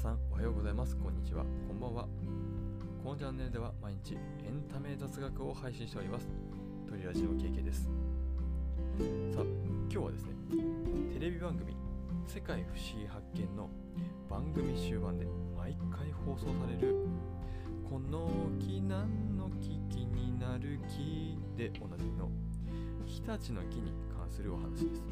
さんおはようございます。こんにちは。こんばんは。このチャンネルでは毎日エンタメ雑学を配信しております。トリラジの KK です。さあ今日はですねテレビ番組「世界不思議発見」の番組終盤で毎回放送される「この木何の木気になる木」でおなじみの日立の木に関するお話です。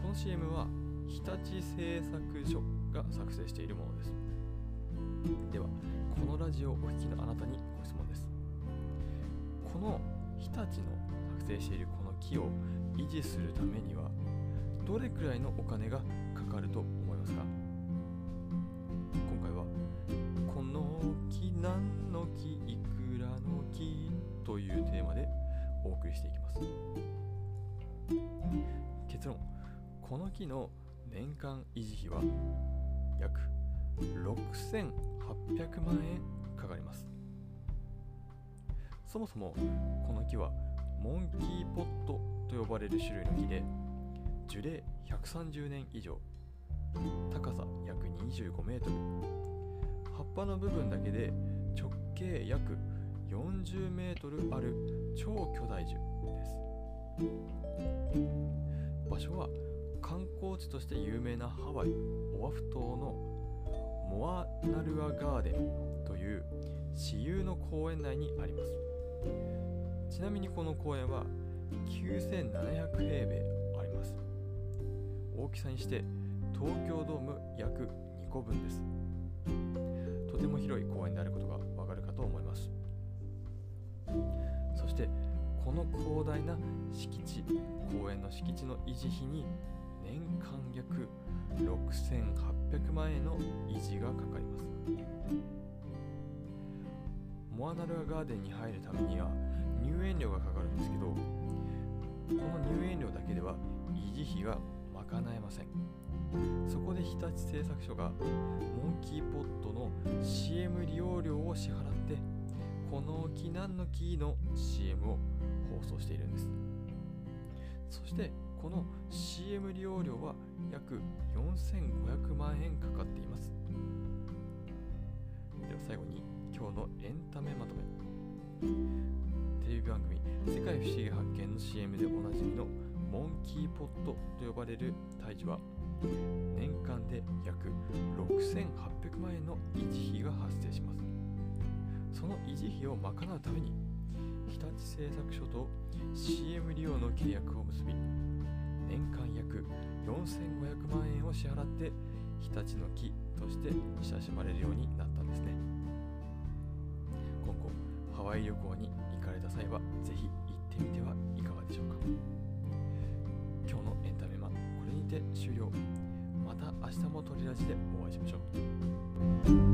この CM は日立製作所が作成しているものです。では、このラジオをお聞きのあなたにご質問です。この日立の作成しているこの木を維持するためには、どれくらいのお金がかかると思いますか？今回は、この木何の木いくらの木というテーマでお送りしていきます。結論、この木の年間維持費は約6800万円かかります。そもそもこの木はモンキーポットと呼ばれる種類の木で樹齢130年以上高さ約25メートル葉っぱの部分だけで直径約40メートルある超巨大樹です。場所は観光地として有名なハワイオアフ島のモアナルアガーデンという私有の公園内にあります。ちなみにこの公園は9700平米あります。大きさにして東京ドーム約2個分です。とても広い公園であることがわかるかと思います。そしてこの広大な敷地公園の敷地の維持費に年間約6800万円の維持がかかります。モアナルアガーデンに入るためには入園料がかかるんですけどこの入園料だけでは維持費が賄えません。そこで日立製作所がモンキーポットの CM 利用料を支払ってこの木何の木の CM を放送しているんです。そしてこの CM 利用料は約4500万円かかっています。では最後に今日のエンタメまとめ。テレビ番組「世界不思議発見」の CM でおなじみのモンキーポットと呼ばれる胎児は年間で約6800万円の維持費が発生します。その維持費を賄うために日立製作所と CM 利用の契約を結び年間約4500万円を支払って日立の木として親しまれるようになったんですね。今後ハワイ旅行に行かれた際はぜひ行ってみてはいかがでしょうか。今日のエンタメマンこれにて終了。また明日もトリラジでお会いしましょう。